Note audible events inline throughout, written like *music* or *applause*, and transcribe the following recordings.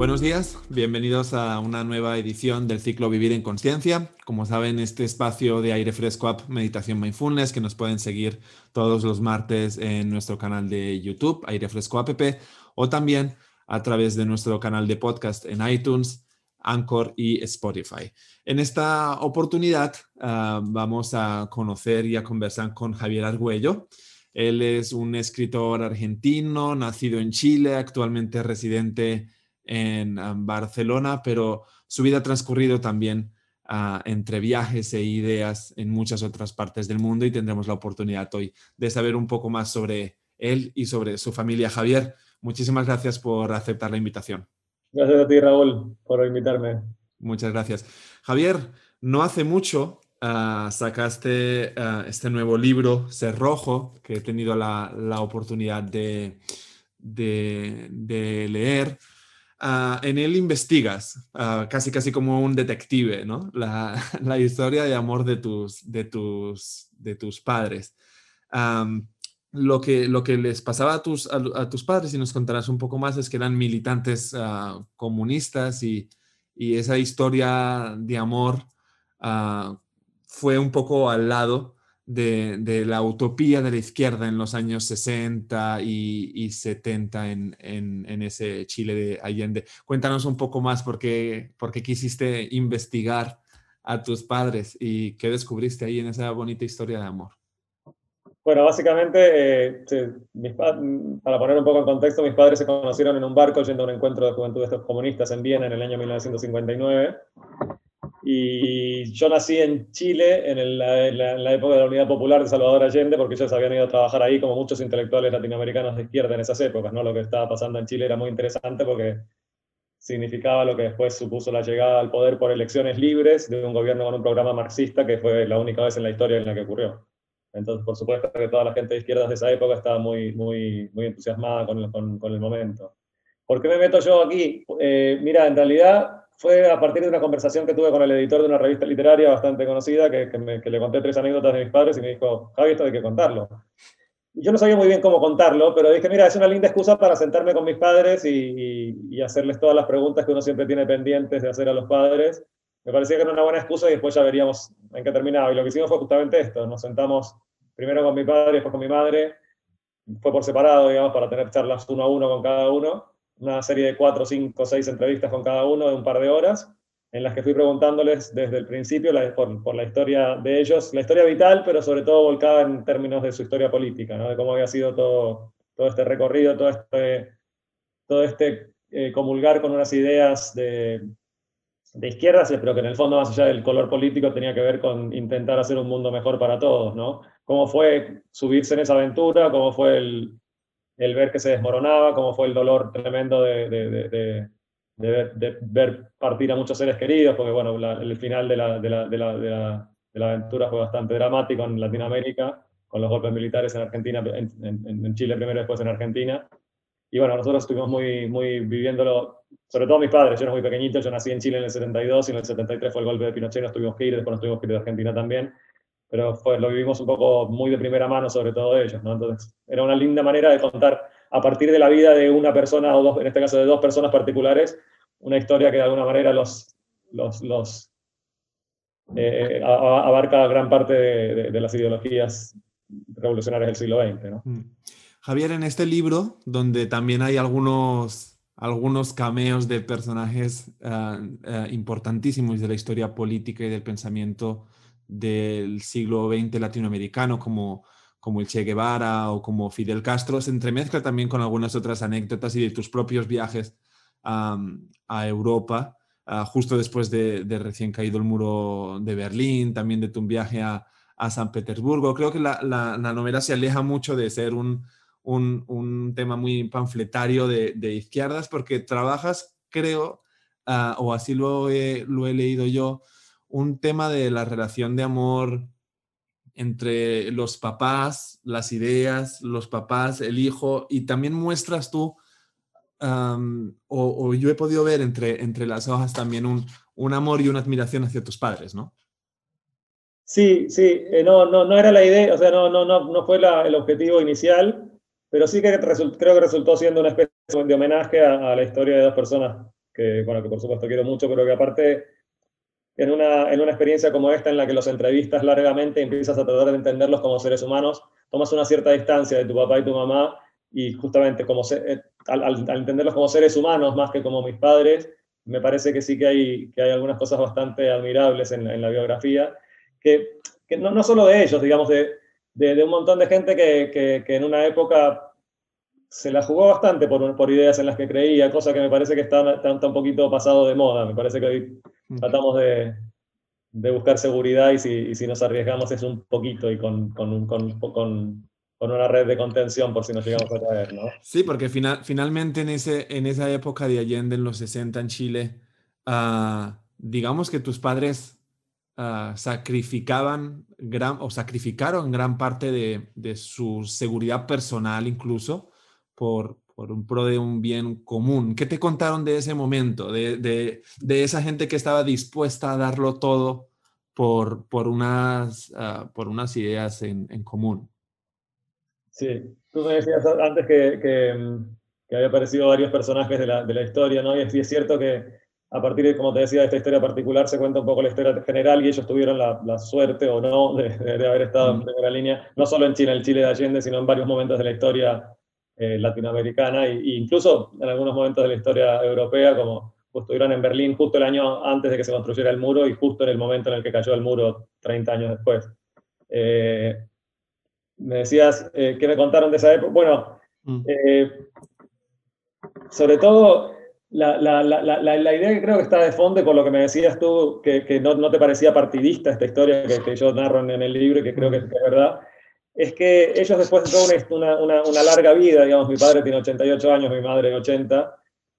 Buenos días, bienvenidos a una nueva edición del ciclo Vivir en Conciencia. Como saben, este espacio de aire fresco app Meditación Mindfulness que nos pueden seguir todos los martes en nuestro canal de YouTube, Aire Fresco App, o también a través de nuestro canal de podcast en iTunes, Anchor y Spotify. En esta oportunidad uh, vamos a conocer y a conversar con Javier Argüello. Él es un escritor argentino, nacido en Chile, actualmente residente en Barcelona, pero su vida ha transcurrido también uh, entre viajes e ideas en muchas otras partes del mundo y tendremos la oportunidad hoy de saber un poco más sobre él y sobre su familia. Javier, muchísimas gracias por aceptar la invitación. Gracias a ti, Raúl, por invitarme. Muchas gracias. Javier, no hace mucho uh, sacaste uh, este nuevo libro, Ser Rojo, que he tenido la, la oportunidad de, de, de leer. Uh, en él investigas, uh, casi casi como un detective, ¿no? *laughs* La, historia de amor de tus, de tus, de tus padres. Lo, que, lo que les pasaba a tus, a, tus padres, y nos contarás un poco más, es que eran militantes uh, comunistas y, y, esa historia de amor fue un poco al lado de, la utopía de la izquierda en los años 60 y, y 70 en, ese Chile de Allende. Cuéntanos un poco más por qué, quisiste investigar a tus padres y qué descubriste ahí en esa bonita historia de amor. Bueno, básicamente, eh, para poner un poco en contexto, mis padres se conocieron en un barco yendo a un encuentro de juventud de estos comunistas en Viena en el año 1959. Y yo nací en Chile en, el, en, la, en, la, época de la Unidad Popular de Salvador Allende, porque ellos habían ido a trabajar ahí como muchos intelectuales latinoamericanos de izquierda en esas épocas. ¿no? Lo que estaba pasando en Chile era muy interesante porque significaba lo que después supuso la llegada al poder por elecciones libres de un gobierno con un programa marxista, que fue la única vez en la historia en la que ocurrió. Entonces, por supuesto que toda la gente de izquierdas de esa época estaba muy, muy, muy entusiasmada con el, con, con el momento. ¿Por qué me meto yo aquí? Eh, mira, en realidad fue a partir de una conversación que tuve con el editor de una revista literaria bastante conocida, que, que, me, que, le conté tres anécdotas de mis padres y me dijo, Javi, esto hay que contarlo. Y yo no sabía muy bien cómo contarlo, pero dije, mira, es una linda excusa para sentarme con mis padres y, y, y, hacerles todas las preguntas que uno siempre tiene pendientes de hacer a los padres. Me parecía que era una buena excusa y después ya veríamos en qué terminaba. Y lo que hicimos fue justamente esto, nos sentamos primero con mi padre, después con mi madre, fue por separado, digamos, para tener charlas uno a uno con cada uno una serie de cuatro, cinco, seis entrevistas con cada uno de un par de horas, en las que fui preguntándoles desde el principio por, por, la historia de ellos, la historia vital, pero sobre todo volcada en términos de su historia política, de cómo había sido todo, todo este recorrido, todo este, todo este eh, comulgar con unas ideas de, de izquierdas, pero que en el fondo, más allá del color político, tenía que ver con intentar hacer un mundo mejor para todos, ¿no? Cómo fue subirse en esa aventura, cómo fue el, el ver que se desmoronaba, cómo fue el dolor tremendo de, de, de, de ver, partir a muchos seres queridos, porque bueno, el final de la, la, la, la, aventura fue bastante dramático en Latinoamérica, con los golpes militares en Argentina, en, en, en, Chile primero, después en Argentina. Y bueno, nosotros estuvimos muy, muy viviéndolo, sobre todo mis padres, yo era muy pequeñito, yo nací en Chile en el 72 y en el 73 fue el golpe de Pinochet, nos tuvimos que ir, después nos tuvimos que ir de Argentina también pero fue, lo vivimos un poco muy de primera mano, sobre todo ellos, ¿no? Entonces, era una linda manera de contar a partir de la vida de una persona, o dos, en este caso de dos personas particulares, una historia que de alguna manera los, los, los eh, abarca gran parte de, las ideologías revolucionarias del siglo XX, ¿no? Mm. Javier, en este libro, donde también hay algunos, algunos cameos de personajes uh, uh, importantísimos de la historia política y del pensamiento del siglo XX latinoamericano como, como el Che Guevara o como Fidel Castro, se entremezcla también con algunas otras anécdotas y de tus propios viajes um, a Europa, uh, justo después de, de, recién caído el muro de Berlín, también de tu viaje a, a San Petersburgo. Creo que la, la, la, novela se aleja mucho de ser un, un, un tema muy panfletario de, de, izquierdas porque trabajas, creo, uh, o así lo he, lo he leído yo, un tema de la relación de amor entre los papás, las ideas, los papás, el hijo, y también muestras tú, o, yo he podido ver entre, entre las hojas también un, un, amor y una admiración hacia tus padres, ¿no? Sí, sí, eh, no, no, no era la idea, o sea, no, no, no, no fue el objetivo inicial, pero sí que creo que resultó siendo una especie de homenaje a, a la historia de dos personas que, bueno, que por supuesto quiero mucho, pero que aparte en una, en una experiencia como esta en la que los entrevistas largamente empiezas a tratar de entenderlos como seres humanos, tomas una cierta distancia de tu papá y tu mamá y justamente como eh, al, entenderlos como seres humanos más que como mis padres, me parece que sí que hay, que hay algunas cosas bastante admirables en, en la biografía, que, que no, no, solo de ellos, digamos, de, de, un montón de gente que, que, que, en una época se la jugó bastante por, por ideas en las que creía, cosa que me parece que está, está, un poquito pasado de moda, me parece que hoy tratamos de, de buscar seguridad y si, y si, nos arriesgamos es un poquito y con, con, con, con con una red de contención por si nos llegamos a caer, ¿no? Sí, porque final, finalmente en, ese, en esa época de Allende, en los 60 en Chile, uh, digamos que tus padres uh, sacrificaban gran, o sacrificaron gran parte de, de, su seguridad personal incluso por, por un pro de un bien común. ¿Qué te contaron de ese momento, de, de, de esa gente que estaba dispuesta a darlo todo por, por, unas, uh, por unas ideas en, en común? Sí, tú me decías antes que, que, que había aparecido varios personajes de la, de la, historia, ¿no? Y es, y es cierto que a partir de, como te decía, de esta historia particular se cuenta un poco la historia general y ellos tuvieron la, la suerte o no de, de, haber estado en primera línea, no solo en Chile, en el Chile de Allende, sino en varios momentos de la historia eh, latinoamericana e incluso en algunos momentos de la historia europea, como estuvieron en Berlín justo el año antes de que se construyera el muro y justo en el momento en el que cayó el muro 30 años después. Eh, me decías eh, que me contaron de esa época. Bueno, mm. eh, sobre todo la, la, la, la, idea que creo que está de fondo, por lo que me decías tú, que, que no, no, te parecía partidista esta historia que, que, yo narro en el libro y que creo que es verdad, es que ellos después de toda una, larga vida, digamos, mi padre tiene 88 años, mi madre 80,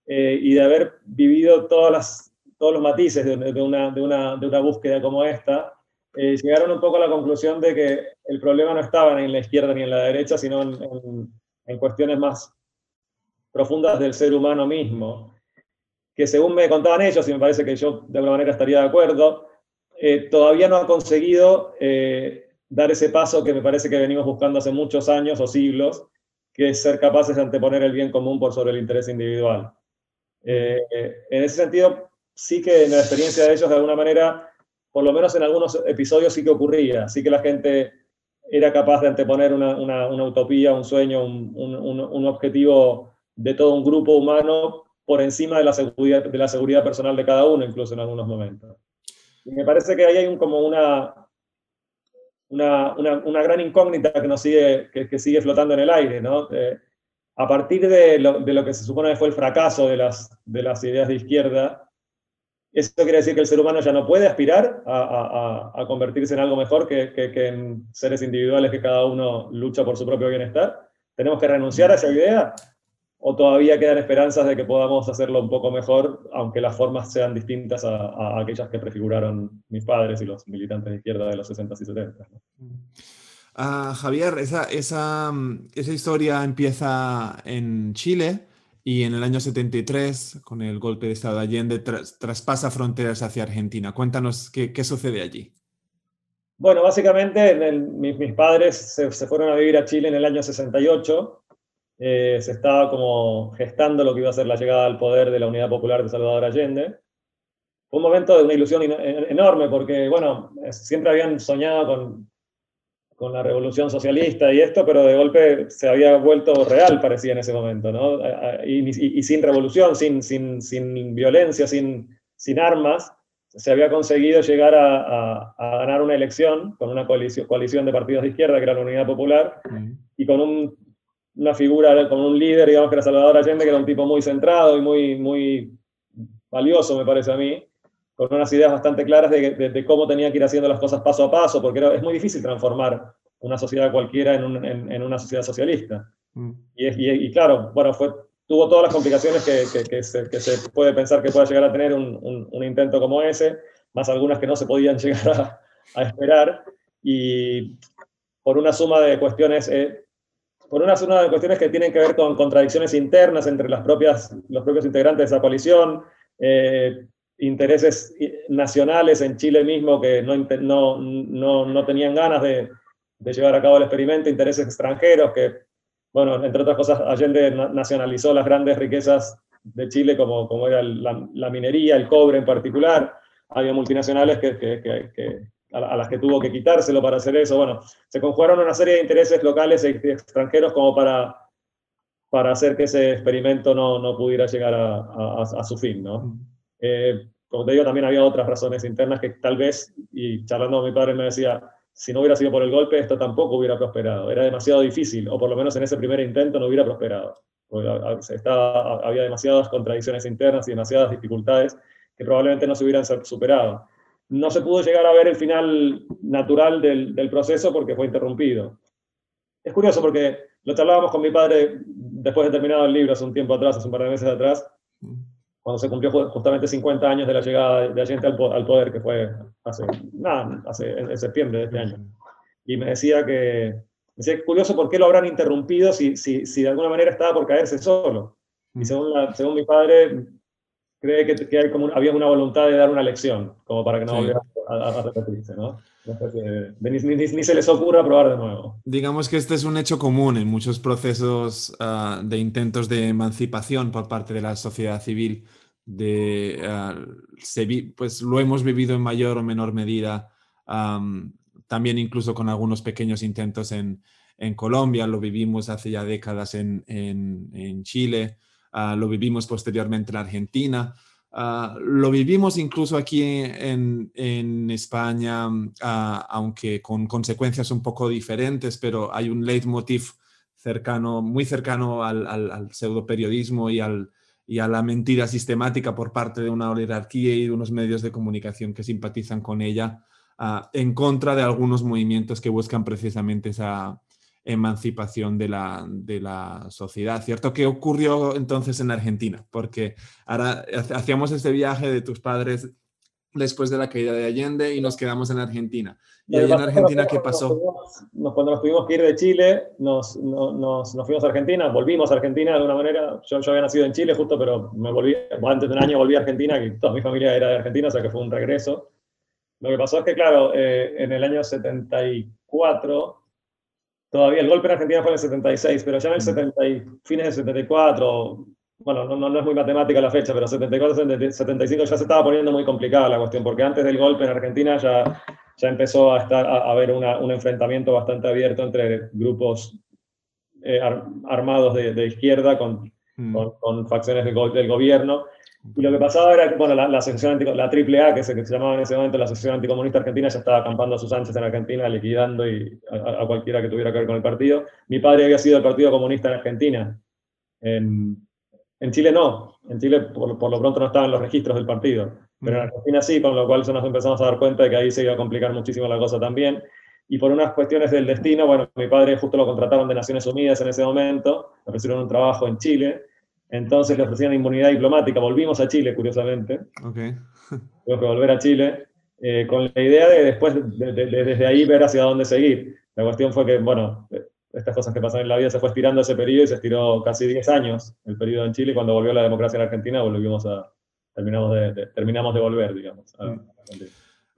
eh, y de haber vivido todas las, todos los matices de, una, de, una, de una búsqueda como esta, eh, llegaron un poco a la conclusión de que el problema no estaba ni en la izquierda ni en la derecha, sino en, en, cuestiones más profundas del ser humano mismo, que según me contaban ellos, y me parece que yo de alguna manera estaría de acuerdo, eh, todavía no ha conseguido dar ese paso que me parece que venimos buscando hace muchos años o siglos, que es ser capaces de anteponer el bien común por sobre el interés individual. Eh, en ese sentido, sí que en la experiencia de ellos, de alguna manera, por lo menos en algunos episodios sí que ocurría, sí que la gente era capaz de anteponer una, una, una utopía, un sueño, un, un, un, objetivo de todo un grupo humano por encima de la, seguridad, de la seguridad personal de cada uno, incluso en algunos momentos. Y me parece que ahí hay como una, una, una, gran incógnita que, nos sigue, que, sigue flotando en el aire. ¿no? Eh, a partir de lo, de lo, que se supone fue el fracaso de las, de las ideas de izquierda, eso quiere decir que el ser humano ya no puede aspirar a, a, a convertirse en algo mejor que, que, que, en seres individuales que cada uno lucha por su propio bienestar. ¿Tenemos que renunciar a esa idea? ¿O todavía quedan esperanzas de que podamos hacerlo un poco mejor, aunque las formas sean distintas a, aquellas que prefiguraron mis padres y los militantes de izquierda de los 60 y 70? Uh, Javier, esa, esa, esa historia empieza en Chile y en el año 73, con el golpe de Estado de Allende, tras, traspasa fronteras hacia Argentina. Cuéntanos qué, qué sucede allí. Bueno, básicamente el, mis, mis, padres se, se, fueron a vivir a Chile en el año 68. Eh, se estaba como gestando lo que iba a ser la llegada al poder de la Unidad Popular de Salvador Allende. Fue un momento de una ilusión enorme porque, bueno, siempre habían soñado con con la revolución socialista y esto, pero de golpe se había vuelto real, parecía en ese momento, ¿no? Y, y, y sin revolución, sin, sin, sin violencia, sin, sin armas, se había conseguido llegar a, a, a, ganar una elección con una coalición, coalición de partidos de izquierda, que era la Unidad Popular, y con un, una figura, con un líder, digamos que era Salvador Allende, que era un tipo muy centrado y muy, muy valioso, me parece a mí, con unas ideas bastante claras de, de, de, cómo tenía que ir haciendo las cosas paso a paso, porque era, es muy difícil transformar una sociedad cualquiera en, un, en, en una sociedad socialista. Mm. Y, y, y, claro, bueno, fue, tuvo todas las complicaciones que, que, que, se, que, se, puede pensar que pueda llegar a tener un, un, un, intento como ese, más algunas que no se podían *laughs* llegar a, a esperar, y por una suma de cuestiones... Eh, por una suma de cuestiones que tienen que ver con contradicciones internas entre las propias, los propios integrantes de esa coalición, eh, intereses nacionales en Chile mismo que no, no, no, no tenían ganas de, llevar a cabo el experimento, intereses extranjeros que, bueno, entre otras cosas, Allende nacionalizó las grandes riquezas de Chile, como, como era la, minería, el cobre en particular. Había multinacionales que, que, a, las que tuvo que quitárselo para hacer eso. Bueno, se conjugaron una serie de intereses locales e extranjeros como para, para hacer que ese experimento no, no pudiera llegar a, a, su fin. ¿no? Eh, como te digo, también había otras razones internas que tal vez, y charlando con mi padre me decía, si no hubiera sido por el golpe, esto tampoco hubiera prosperado. Era demasiado difícil, o por lo menos en ese primer intento no hubiera prosperado. Estaba, había demasiadas contradicciones internas y demasiadas dificultades que probablemente no se hubieran superado. No se pudo llegar a ver el final natural del, del proceso porque fue interrumpido. Es curioso porque lo charlábamos con mi padre después de terminado el libro hace un tiempo atrás, hace un par de meses atrás, cuando se cumplió justamente 50 años de la llegada de Allende al, poder, que fue hace, nada, hace, en, septiembre de este año. Y me decía que, decía, es curioso por qué lo habrán interrumpido si, si, si de alguna manera estaba por caerse solo. Y según, según mi padre, cree que, que hay como había una voluntad de dar una lección, como para que no volviera a, repetirse, ¿no? ni, ni, se les ocurra probar de nuevo. Digamos que este es un hecho común en muchos procesos uh, de intentos de emancipación por parte de la sociedad civil. De, uh, se pues lo hemos vivido en mayor o menor medida, um, también incluso con algunos pequeños intentos en, en, Colombia, lo vivimos hace ya décadas en, en, en Chile. Ah, lo vivimos posteriormente en Argentina. Ah, lo vivimos incluso aquí en, España, ah, aunque con consecuencias un poco diferentes, pero hay un leitmotiv cercano, muy cercano al, al, pseudo periodismo y, al, y a la mentira sistemática por parte de una oligarquía y de unos medios de comunicación que simpatizan con ella en contra de algunos movimientos que buscan precisamente esa, emancipación de la, de la sociedad, ¿cierto? ¿Qué ocurrió entonces en Argentina? Porque ahora hacíamos este viaje de tus padres después de la caída de Allende y nos quedamos en Argentina. ¿Y ahí en Argentina qué pasó? cuando nos tuvimos que ir de Chile, nos, nos, nos, fuimos a Argentina, volvimos a Argentina de alguna manera. Yo, yo había nacido en Chile justo, pero me volví, antes de un año volví a Argentina, que toda mi familia era de Argentina, o sea que fue un regreso. Lo que pasó es que, claro, eh, en el año 74 todavía el golpe en Argentina fue en el 76, pero ya en el 70 y, fines del 74, bueno, no, no, es muy matemática la fecha, pero 74, 75 ya se estaba poniendo muy complicada la cuestión, porque antes del golpe en Argentina ya, ya empezó a, estar, a, haber un enfrentamiento bastante abierto entre grupos eh, armados de, de izquierda con, mm. con, con, facciones del, del gobierno y lo que pasaba era que, bueno, la, la sección la AAA, que se, que se, llamaba en ese momento la sección anticomunista argentina, ya estaba acampando a sus anchas en Argentina, liquidando y a, cualquiera que tuviera que ver con el partido. Mi padre había sido el Partido Comunista en Argentina. En, en Chile no. En Chile, por, por, lo pronto, no estaban los registros del partido. Pero en Argentina sí, con lo cual nos empezamos a dar cuenta de que ahí se iba a complicar muchísimo la cosa también. Y por unas cuestiones del destino, bueno, mi padre justo lo contrataron de Naciones Unidas en ese momento, ofrecieron un trabajo en Chile entonces le ofrecían inmunidad diplomática. Volvimos a Chile, curiosamente. Okay. *laughs* Tuvimos que volver a Chile eh, con la idea de después, desde ahí, ver hacia dónde seguir. La cuestión fue que, bueno, estas cosas que pasan en la vida se fue estirando ese periodo y se estiró casi 10 años el periodo en Chile. Cuando volvió la democracia en Argentina, volvimos a, terminamos, de, terminamos de volver, digamos, a, mm.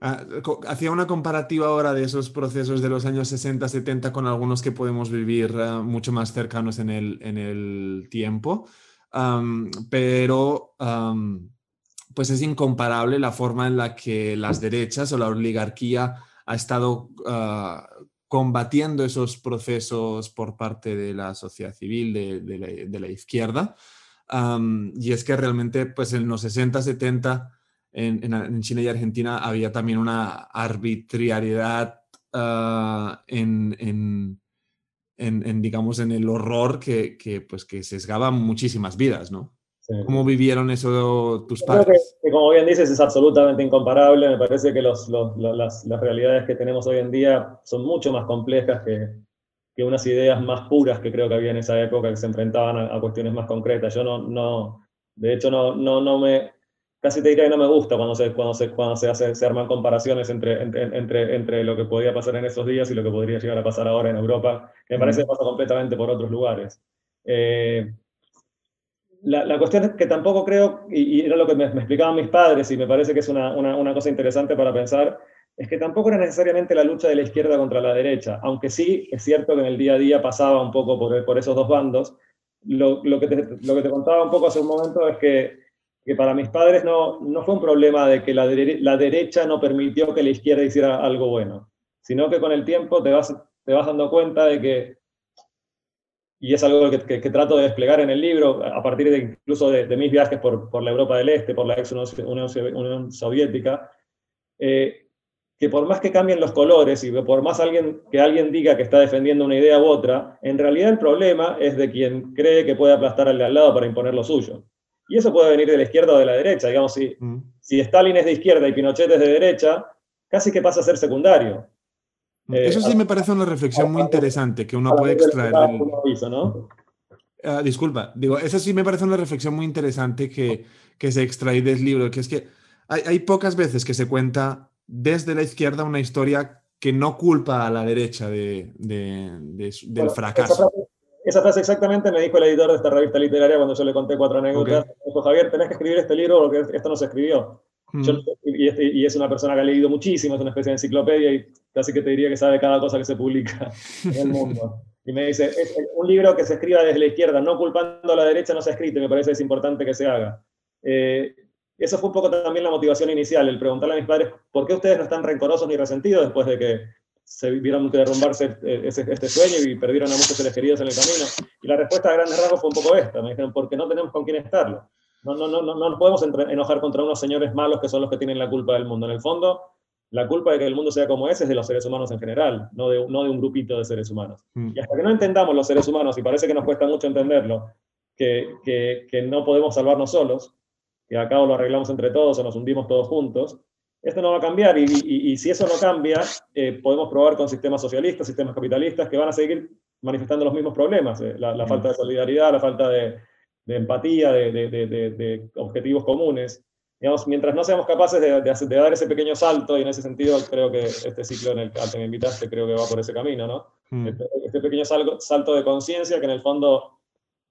ah, Hacía una comparativa ahora de esos procesos de los años 60, 70 con algunos que podemos vivir uh, mucho más cercanos en el, en el tiempo pero pues es incomparable la forma en la que las derechas o la oligarquía ha estado ah, combatiendo esos procesos por parte de la sociedad civil, de, la, izquierda. y es que realmente, pues en los 60, 70, en, China y Argentina había también una arbitrariedad ah, en, en, digamos, en el horror que, que, pues, que sesgaba muchísimas vidas, ¿no? ¿Cómo vivieron eso tus padres? Que, como bien dices, es absolutamente incomparable. Me parece que los, los, las, las, realidades que tenemos hoy en día son mucho más complejas que, que, unas ideas más puras que creo que había en esa época que se enfrentaban a, a cuestiones más concretas. Yo no, no de hecho, no, no, no me casi te diría que no me gusta cuando se, cuando se, cuando se, hace, se arman comparaciones entre, entre, entre, lo que podía pasar en esos días y lo que podría llegar a pasar ahora en Europa, que me parece que pasa completamente por otros lugares. Eh, la, la, cuestión es que tampoco creo, y, era lo que me, explicaban mis padres, y me parece que es una, una, una, cosa interesante para pensar, es que tampoco era necesariamente la lucha de la izquierda contra la derecha, aunque sí es cierto que en el día a día pasaba un poco por, por esos dos bandos, lo, que te, lo, que te, contaba un poco hace un momento es que, que para mis padres no, no, fue un problema de que la, la, derecha no permitió que la izquierda hiciera algo bueno, sino que con el tiempo te vas, te vas dando cuenta de que, y es algo que, que, trato de desplegar en el libro, a partir de incluso de, mis viajes por, por, la Europa del Este, por la ex Unión, Soviética, eh, que por más que cambien los colores y por más alguien, que alguien diga que está defendiendo una idea u otra, en realidad el problema es de quien cree que puede aplastar al de al lado para imponer lo suyo. Y eso puede venir de la izquierda o de la derecha. Digamos, si, mm. si Stalin es de izquierda y Pinochet es de derecha, casi que pasa a ser secundario. Mm. Eso sí me parece una reflexión muy interesante que uno puede extraer. Ah, disculpa, digo, eso sí me parece una reflexión muy interesante que, que se extrae del libro, que es que hay, hay pocas veces que se cuenta desde la izquierda una historia que no culpa a la derecha de, del fracaso. Esa frase, exactamente me dijo el editor de esta revista literaria cuando yo le conté cuatro anécdotas. dijo, Javier, tenés que escribir este libro porque esto no se escribió. Mm. Este, y, es una persona que ha leído muchísimo, es una especie de enciclopedia y casi que te diría que sabe cada cosa que se publica *laughs* en el mundo. Y me dice, es un libro que se escriba desde la izquierda, no culpando a la derecha, no se ha escrito, y me parece que es importante que se haga. Eh, eso fue un poco también la motivación inicial, el preguntarle a mis padres, ¿por qué ustedes no están rencorosos ni resentidos después de que se vieron que derrumbarse este sueño y perdieron a muchos seres queridos en el camino? Y la respuesta a grandes rasgos fue un poco esta, me dijeron, porque no tenemos con quién estarlo. No, no, no, no, no nos podemos enojar contra unos señores malos que son los que tienen la culpa del mundo. En el fondo, la culpa de que el mundo sea como es es de los seres humanos en general, no de, no de un grupito de seres humanos. Mm. Y hasta que no entendamos los seres humanos, y parece que nos cuesta mucho entenderlo, que, que, que no podemos salvarnos solos, que acá lo arreglamos entre todos o nos hundimos todos juntos, esto no va a cambiar y, si eso no cambia, eh, podemos probar con sistemas socialistas, sistemas capitalistas que van a seguir manifestando los mismos problemas, eh, la, falta de solidaridad, la falta de, empatía, de, objetivos comunes. Digamos, mientras no seamos capaces de, dar ese pequeño salto, y en ese sentido creo que este ciclo en el que me invitaste creo que va por ese camino, ¿no? Mm. Este, este, pequeño salto de conciencia que en el fondo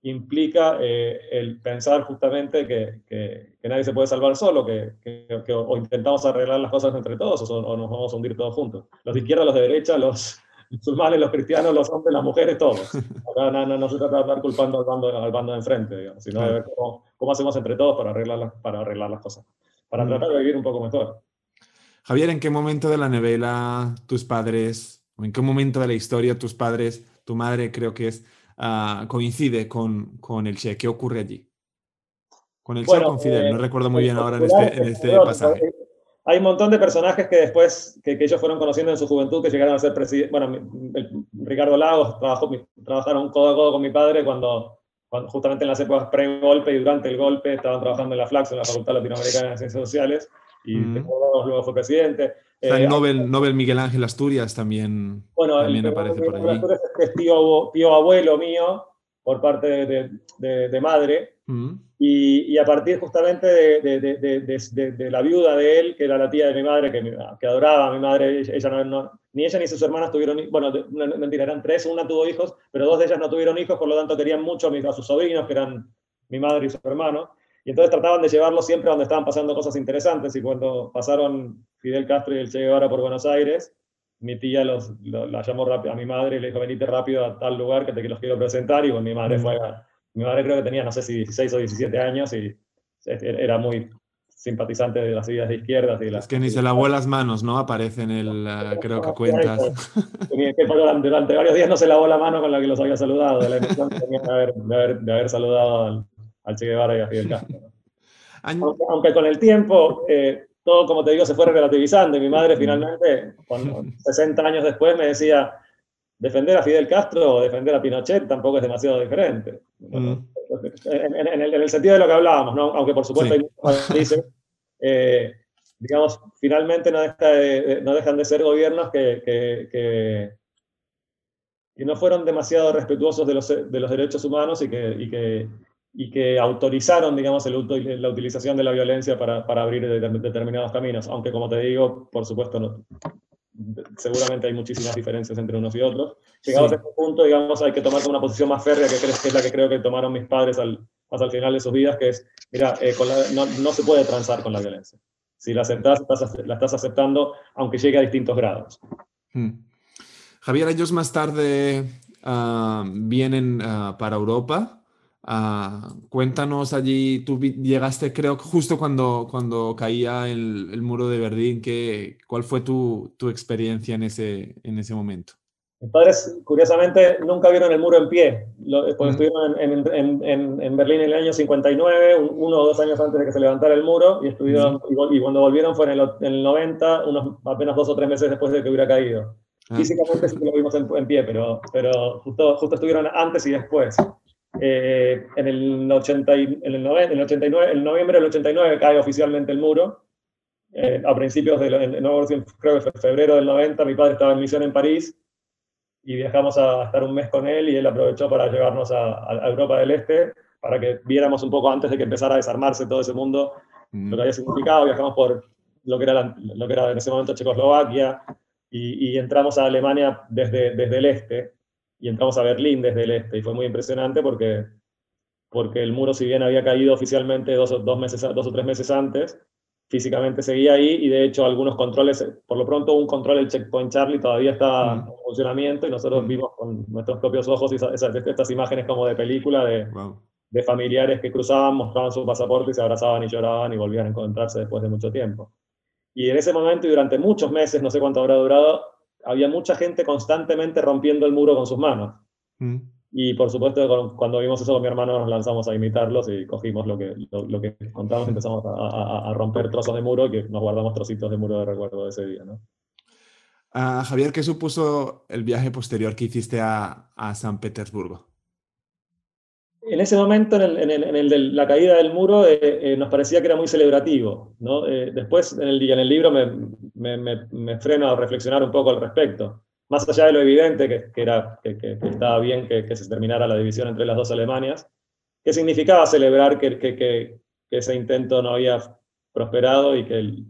implica eh, el pensar justamente que, que, nadie se puede salvar solo, que, que, o intentamos arreglar las cosas entre todos o, nos vamos a hundir todos juntos. Los de izquierda, los de derecha, los *laughs* musulmanes, los cristianos, los hombres, las mujeres, todos. *laughs* no, no, no, se trata de estar culpando al bando, al bando de enfrente, digamos, sino de ver cómo, cómo, hacemos entre todos para arreglar, las, para arreglar las cosas, para mm. tratar de vivir un poco mejor. Javier, ¿en qué momento de la novela tus padres, o en qué momento de la historia tus padres, tu madre creo que es, Ah, coincide con, con, el Che. ¿Qué ocurre allí? Con el Che con Fidel, no eh, recuerdo muy bien ahora en este, en este pasaje. Eh, hay un montón de personajes que después, que, ellos fueron conociendo en su juventud, que llegaron a ser presidente. Bueno, Ricardo Lagos trabajó, trabajaron codo a codo con mi padre cuando, cuando justamente en las épocas pre-golpe y durante el golpe estaban trabajando en la FLAX, en la Facultad Latinoamericana de Ciencias Sociales, y luego fue presidente. el eh, Nobel, Nobel, Miguel Ángel Asturias también, bueno, también aparece por allí. Asturias es tío, tío, abuelo mío por parte de, de, de madre. y, y, a partir justamente de, la viuda de él, que era la tía de mi madre, que, que adoraba a mi madre, ella no, ni ella ni sus hermanas tuvieron, bueno, mentira, eran tres, una tuvo hijos, pero dos de ellas no tuvieron hijos, por lo tanto querían mucho a, a sus sobrinos, que eran mi madre y su hermano. Y entonces trataban de llevarlo siempre a donde estaban pasando cosas interesantes. Y cuando pasaron Fidel Castro y el Che Guevara por Buenos Aires, mi tía los, la llamó rápido a mi madre y le dijo, venite rápido a tal lugar que te los quiero presentar. Y bueno, mi madre fue mi madre creo que tenía, no sé si 16 o 17 años y era muy simpatizante de las ideas de izquierdas. Y es que ni se lavó las manos, ¿no? Aparece en el, creo que cuentas. *laughs* durante, varios días no se lavó la mano con la que los había saludado, de la emoción de haber, de haber, de haber saludado al, al Che Guevara y a Fidel *laughs* Castro. aunque, con el tiempo, eh, todo, como te digo, se fue relativizando. Y mi madre finalmente, 60 *laughs* años después, me decía, defender a Fidel Castro o defender a Pinochet tampoco es demasiado diferente. Mm. en, el, sentido de lo que hablábamos, ¿no? aunque por supuesto hay *laughs* eh, digamos, finalmente no, no, dejan de ser gobiernos que, que, que, no fueron demasiado respetuosos de los, de los derechos humanos y que, y que y que autorizaron, digamos, el, la utilización de la violencia para, para abrir determinados caminos, aunque como te digo, por supuesto, no, seguramente hay muchísimas diferencias entre unos y otros. Llegados a este punto, digamos, hay que tomar una posición más férrea, que, que es la que creo que tomaron mis padres al, hasta el final de sus vidas, que es, mira, eh, no, no, se puede transar con la violencia. Si la aceptas, la estás aceptando, aunque llegue a distintos grados. Hmm. Javier, ellos más tarde ah, vienen ah, para Europa Ah, cuéntanos allí, tú llegaste creo justo cuando, cuando caía el, muro de Berlín, ¿qué, ¿cuál fue tu, tu, experiencia en ese, en ese momento? Mis padres, curiosamente, nunca vieron el muro en pie, porque estuvieron en, en, en, Berlín en el año 59, uno o dos años antes de que se levantara el muro, y, estuvieron, y, cuando volvieron fue en el, el, 90, unos, apenas dos o tres meses después de que hubiera caído. Ah. Físicamente sí que lo vimos en, pie, pero, pero justo, justo estuvieron antes y después. Eh, en, el 80 en, el 89, en noviembre del 89 cae oficialmente el muro. Eh, a principios de, no, creo que febrero del 90, mi padre estaba en misión en París y viajamos a estar un mes con él y él aprovechó para llevarnos a, Europa del Este para que viéramos un poco antes de que empezara a desarmarse todo ese mundo mm. lo que había significado. Viajamos por lo que era, lo que era en ese momento Checoslovaquia y, y entramos a Alemania desde, desde el este y entramos a Berlín desde el este, y fue muy impresionante porque, porque el muro, si bien había caído oficialmente dos, dos, meses, dos o tres meses antes, físicamente seguía ahí, y de hecho algunos controles, por lo pronto un control del Checkpoint Charlie todavía está mm. en funcionamiento, y nosotros mm. vimos con nuestros propios ojos esas, estas imágenes como de película de, de familiares que cruzaban, mostraban su pasaporte y se abrazaban y lloraban y volvían a encontrarse después de mucho tiempo. Y en ese momento y durante muchos meses, no sé cuánto habrá durado, había mucha gente constantemente rompiendo el muro con sus manos. Mm. Y por supuesto, cuando vimos eso con mi hermano, nos lanzamos a imitarlos y cogimos lo que, lo, que contamos, empezamos a, romper trozos de muro, que nos guardamos trocitos de muro de recuerdo de ese día. ¿no? Ah, Javier, ¿qué supuso el viaje posterior que hiciste a, a San Petersburgo? En ese momento, en el, de la caída del muro, eh, eh, nos parecía que era muy celebrativo. Eh, después, en el, en el libro, me, freno a reflexionar un poco al respecto. Más allá de lo evidente, que, era, que, estaba bien que, se terminara la división entre las dos Alemanias, ¿qué significaba celebrar que, ese intento no había prosperado y que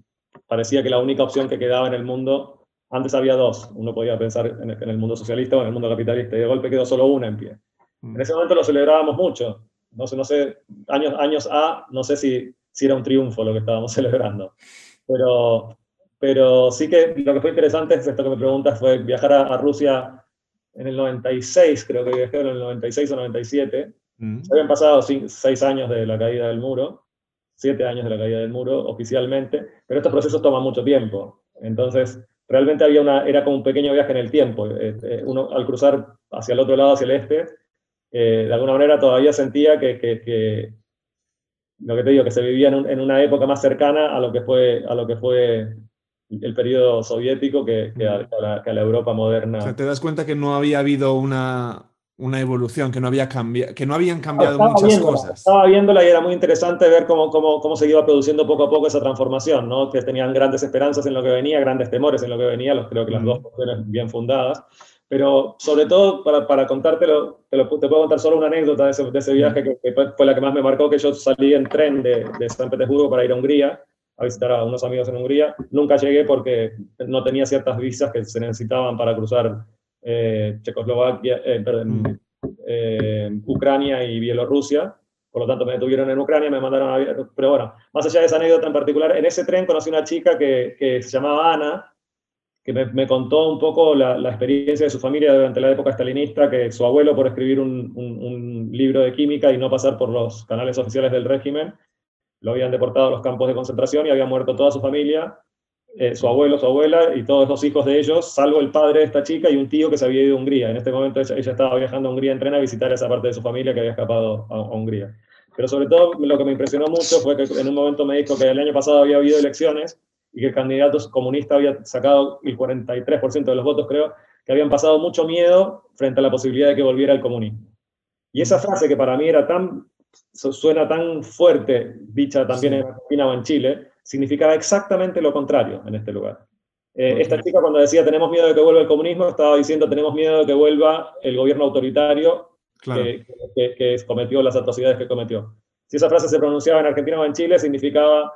parecía que la única opción que quedaba en el mundo, antes había dos, uno podía pensar en el mundo socialista o en el mundo capitalista, y de golpe quedó solo una en pie. En ese momento lo celebrábamos mucho. No sé, no sé años, años A, no sé si, si era un triunfo lo que estábamos *laughs* celebrando. Pero, pero sí que lo que fue interesante es esto que me preguntas, fue viajar a, Rusia en el 96, creo que viajé en el 96 o 97. Mm. habían pasado seis años de la caída del muro, siete años de la caída del muro oficialmente, pero estos procesos toman mucho tiempo. Entonces, realmente había una, era como un pequeño viaje en el tiempo. Eh, eh, uno al cruzar hacia el otro lado, hacia el este, eh, de alguna manera todavía sentía que, que, lo que te digo, que se vivía en, una época más cercana a lo que fue, a lo que fue el periodo soviético que, a, la, Europa moderna. O sea, te das cuenta que no había habido una, una evolución, que no, había cambiado, que no habían cambiado muchas cosas. Estaba viéndola y era muy interesante ver cómo, cómo, cómo, se iba produciendo poco a poco esa transformación, ¿no? que tenían grandes esperanzas en lo que venía, grandes temores en lo que venía, los, creo que las dos cuestiones bien fundadas. Pero sobre todo, para, para contártelo, te, lo, te, puedo contar solo una anécdota de ese, de ese viaje que, fue la que más me marcó, que yo salí en tren de, de, San Petersburgo para ir a Hungría, a visitar a unos amigos en Hungría. Nunca llegué porque no tenía ciertas visas que se necesitaban para cruzar eh, Checoslovaquia, eh, perdón, eh, Ucrania y Bielorrusia. Por lo tanto, me detuvieron en Ucrania, me mandaron a... Pero bueno, más allá de esa anécdota en particular, en ese tren conocí una chica que, que se llamaba Ana, que me, contó un poco la, experiencia de su familia durante la época stalinista, que su abuelo por escribir un, libro de química y no pasar por los canales oficiales del régimen, lo habían deportado a los campos de concentración y había muerto toda su familia, eh, su abuelo, su abuela y todos los hijos de ellos, salvo el padre de esta chica y un tío que se había ido a Hungría. En este momento ella, estaba viajando a Hungría en tren a visitar esa parte de su familia que había escapado a, a Hungría. Pero sobre todo lo que me impresionó mucho fue que en un momento me dijo que el año pasado había habido elecciones y que el candidato comunista había sacado el 43% de los votos, creo, que habían pasado mucho miedo frente a la posibilidad de que volviera el comunismo. Y esa frase que para mí era tan, suena tan fuerte, dicha también en Argentina o en Chile, significaba exactamente lo contrario en este lugar. Eh, esta chica cuando decía tenemos miedo de que vuelva el comunismo, estaba diciendo tenemos miedo de que vuelva el gobierno autoritario que, que cometió las atrocidades que cometió. Si esa frase se pronunciaba en Argentina o en Chile, significaba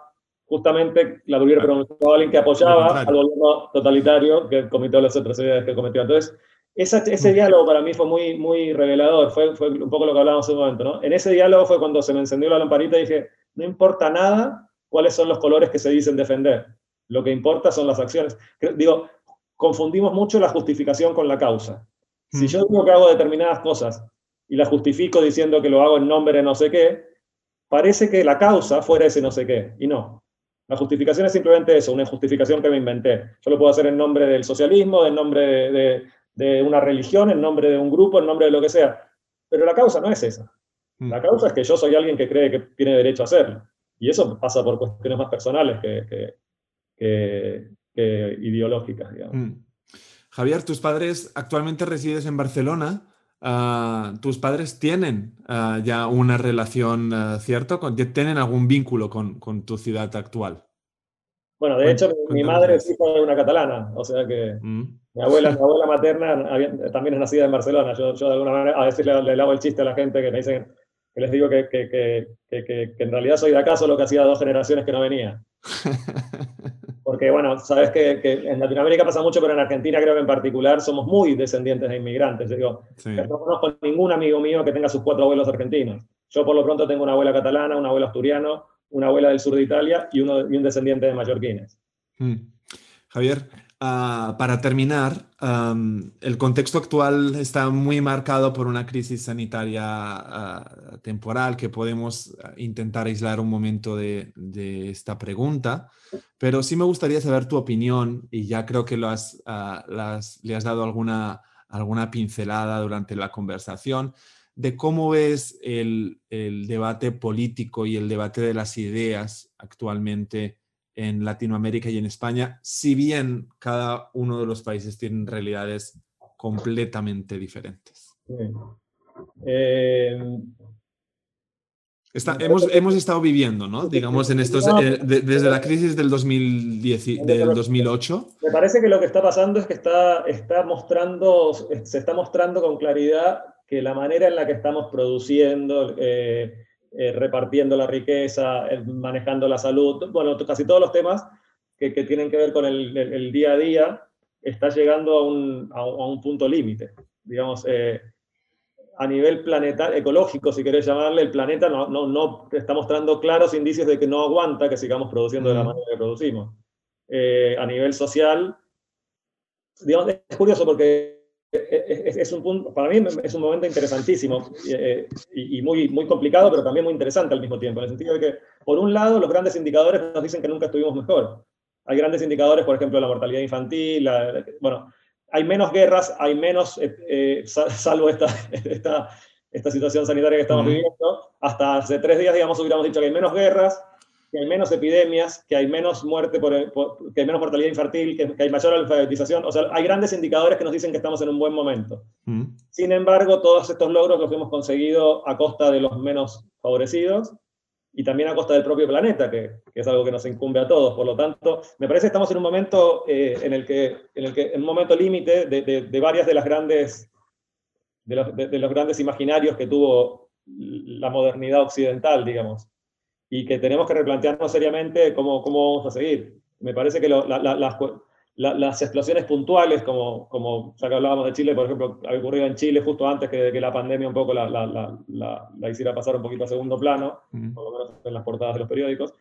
justamente la hubiera pronunciado alguien que apoyaba al gobierno totalitario que cometió las atrocidades que cometió. Entonces, ese diálogo para mí fue muy, muy revelador, fue, fue un poco lo que hablábamos en un momento. ¿no? En ese diálogo fue cuando se me encendió la lamparita y dije, no importa nada cuáles son los colores que se dicen defender, lo que importa son las acciones. Digo, confundimos mucho la justificación con la causa. Si yo digo que hago determinadas cosas y la justifico diciendo que lo hago en nombre de no sé qué, parece que la causa fuera ese no sé qué, y no. La justificación es simplemente eso, una justificación que me inventé. Yo lo puedo hacer en nombre del socialismo, en nombre de, de, una religión, en nombre de un grupo, en nombre de lo que sea. Pero la causa no es esa. Mm. La causa es que yo soy alguien que cree que tiene derecho a hacerlo. Y eso pasa por cuestiones más personales que, que, ideológicas, digamos. Mm. Javier, tus padres actualmente resides en Barcelona. Ah, tus padres tienen ah, ya una relación, uh, ¿cierto? ¿Tienen algún vínculo con, con, tu ciudad actual? Bueno, de hecho, mi madre es hija de una catalana, o sea que mm. mi, abuela, mi abuela materna también es nacida en Barcelona. Yo, yo de alguna manera a veces le, le, hago el chiste a la gente que me dicen que les digo que, que, que, que, en realidad soy de acá, solo que hacía dos generaciones que no venía. *laughs* Porque, bueno, sabes que, en Latinoamérica pasa mucho, pero en Argentina creo que en particular somos muy descendientes de inmigrantes. Yo digo, no conozco ningún amigo mío que tenga sus cuatro abuelos argentinos. Yo por lo pronto tengo una abuela catalana, un abuelo asturiano, una abuela del sur de Italia y, uno, y un descendiente de mallorquines. Mm. Javier, Ah, para terminar, el contexto actual está muy marcado por una crisis sanitaria ah, temporal que podemos ah, intentar aislar un momento de, esta pregunta, pero sí me gustaría saber tu opinión y ya creo que lo has, le has dado alguna, alguna pincelada durante la conversación de cómo ves el, el debate político y el debate de las ideas actualmente en Latinoamérica y en España, si bien cada uno de los países tienen realidades completamente diferentes. Eh, hemos, hemos, estado viviendo, ¿no? Digamos, en estos, eh, desde la crisis del, 2010, del 2008. Me parece que lo que está pasando es que está, está mostrando, se está mostrando con claridad que la manera en la que estamos produciendo, eh, eh, repartiendo la riqueza, eh, manejando la salud, bueno, casi todos los temas que, tienen que ver con el, día a día, está llegando a un, a un punto límite. Digamos, eh, a nivel planetario, ecológico, si querés llamarle, el planeta no, no, no, está mostrando claros indicios de que no aguanta que sigamos produciendo de la manera que producimos. a nivel social, digamos, es curioso porque es, un punto, para mí es un momento interesantísimo eh, y, muy, muy complicado, pero también muy interesante al mismo tiempo, en el sentido de que, por un lado, los grandes indicadores nos dicen que nunca estuvimos mejor. Hay grandes indicadores, por ejemplo, la mortalidad infantil, bueno, hay menos guerras, hay menos, eh, eh, salvo esta, *laughs* esta, esta, situación sanitaria que estamos viviendo, hasta hace tres días, digamos, hubiéramos dicho que hay menos guerras, que hay menos epidemias, que hay menos muerte, por, que hay menos mortalidad infantil, que, hay mayor alfabetización. O sea, hay grandes indicadores que nos dicen que estamos en un buen momento. Mm. Sin embargo, todos estos logros los hemos conseguido a costa de los menos favorecidos y también a costa del propio planeta, que, que es algo que nos incumbe a todos. Por lo tanto, me parece que estamos en un momento eh, en el que, en el que, en un momento límite de, de, de, varias de las grandes, de los, de los grandes imaginarios que tuvo la modernidad occidental, digamos y que tenemos que replantearnos seriamente cómo, cómo vamos a seguir. Me parece que las, las, explosiones puntuales, como, como ya que hablábamos de Chile, por ejemplo, ha ocurrido en Chile justo antes que, que la pandemia un poco la, la, hiciera pasar un poquito a segundo plano, por lo menos en las portadas de los periódicos,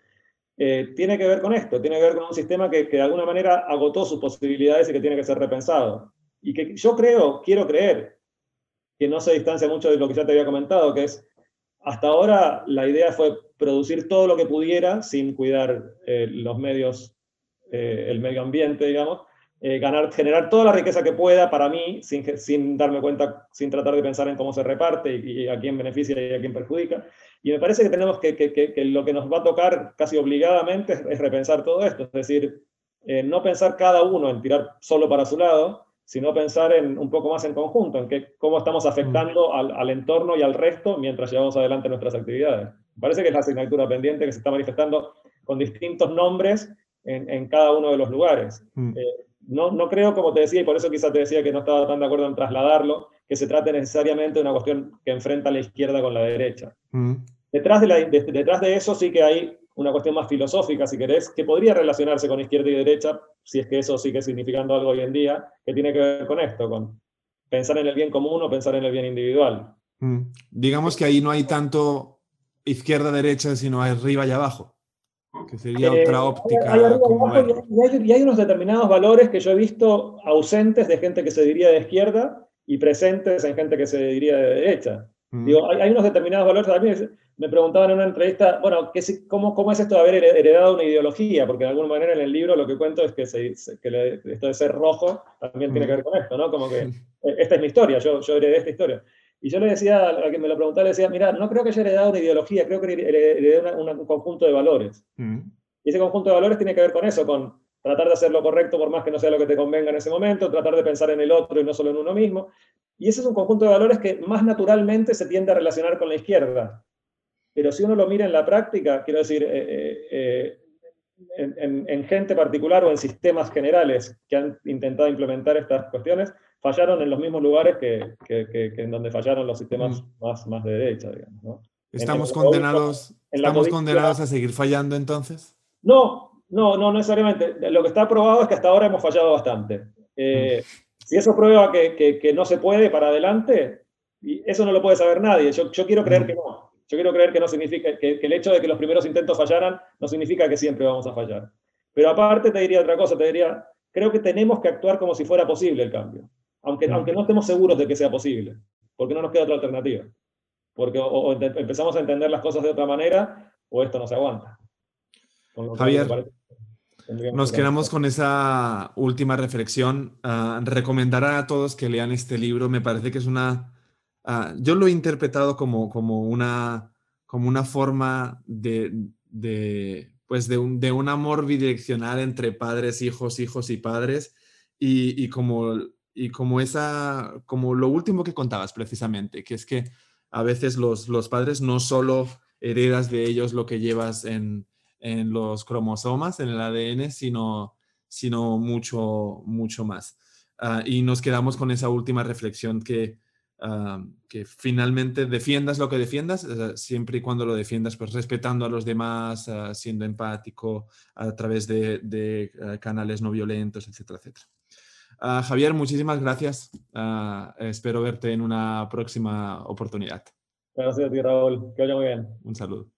eh, tiene que ver con esto, tiene que ver con un sistema que, que de alguna manera agotó sus posibilidades y que tiene que ser repensado. Y que yo creo, quiero creer, que no se distancia mucho de lo que ya te había comentado, que es hasta ahora la idea fue producir todo lo que pudiera sin cuidar eh, los medios, eh, el medio ambiente, digamos, eh, ganar, generar toda la riqueza que pueda para mí, sin, darme cuenta, sin tratar de pensar en cómo se reparte y, a quién beneficia y a quién perjudica. Y me parece que tenemos que, lo que nos va a tocar casi obligadamente es, repensar todo esto, es decir, no pensar cada uno en tirar solo para su lado, sino pensar en, un poco más en conjunto, en que, cómo estamos afectando mm. al, al, entorno y al resto mientras llevamos adelante nuestras actividades. Me parece que es la asignatura pendiente que se está manifestando con distintos nombres en, en cada uno de los lugares. Mm. Eh, no, no creo, como te decía, y por eso quizás te decía que no estaba tan de acuerdo en trasladarlo, que se trate necesariamente de una cuestión que enfrenta a la izquierda con la derecha. Mm. Detrás, de la, detrás de eso sí que hay una cuestión más filosófica, si querés, que podría relacionarse con izquierda y derecha, si es que eso sigue significando algo hoy en día, que tiene que ver con esto, con pensar en el bien común o pensar en el bien individual. Mm. Digamos que ahí no hay tanto izquierda-derecha, sino arriba y abajo, que sería eh, otra óptica. y, hay, unos determinados valores que yo he visto ausentes de gente que se diría de izquierda y presentes en gente que se diría de derecha. Digo, hay, unos determinados valores, también me preguntaban en una entrevista, bueno, ¿qué, cómo, ¿cómo es esto de haber heredado una ideología? Porque de alguna manera en el libro lo que cuento es que, esto de ser rojo también tiene que ver con esto, ¿no? Como que *laughs* e, esta es mi historia, yo, yo heredé esta historia. Y yo le decía, a quien me lo preguntaba, le decía, mira, no creo que haya heredado una ideología, creo que heredé un conjunto de valores. Y ese conjunto de valores tiene que ver con eso, con tratar de hacer lo correcto por más que no sea lo que te convenga en ese momento, tratar de pensar en el otro y no solo en uno mismo. Y ese es un conjunto de valores que más naturalmente se tiende a relacionar con la izquierda. Pero si uno lo mira en la práctica, quiero decir, eh, eh, eh, en, gente particular o en sistemas generales que han intentado implementar estas cuestiones, fallaron en los mismos lugares que, en donde fallaron los sistemas mm. más, más de derecha, digamos. ¿Estamos, condenados, ¿estamos condenados a seguir fallando entonces? No, no, no necesariamente. Lo que está probado es que hasta ahora hemos fallado bastante. Mm. Si eso prueba que, no se puede para adelante, eso no lo puede saber nadie. Yo, quiero creer mm. que no. Yo quiero creer que no significa que, el hecho de que los primeros intentos fallaran no significa que siempre vamos a fallar. Pero aparte te diría otra cosa, te diría, creo que tenemos que actuar como si fuera posible el cambio, aunque, mm. aunque no estemos seguros de que sea posible, porque no nos queda otra alternativa. Porque o, empezamos a entender las cosas de otra manera o esto no se aguanta. Javier, nos quedamos con esa última reflexión. Uh, recomendar a todos que lean este libro. Me parece que es una... Ah, yo lo he interpretado como, como, una, como una forma de, de pues de, un, de un amor bidireccional entre padres, hijos, hijos y padres. Y, y, como, y como, esa, como lo último que contabas precisamente, que es que a veces los, los padres no solo heredas de ellos lo que llevas en, en los cromosomas, en el ADN, sino, sino mucho, mucho más. Ah, y nos quedamos con esa última reflexión que, ah, que finalmente defiendas lo que defiendas, siempre y cuando lo defiendas, pues respetando a los demás, ah, siendo empático a través de, canales no violentos, etcétera, etcétera. Javier, muchísimas gracias. espero verte en una próxima oportunidad. Gracias a ti, Raúl. Que vaya muy bien. Un saludo.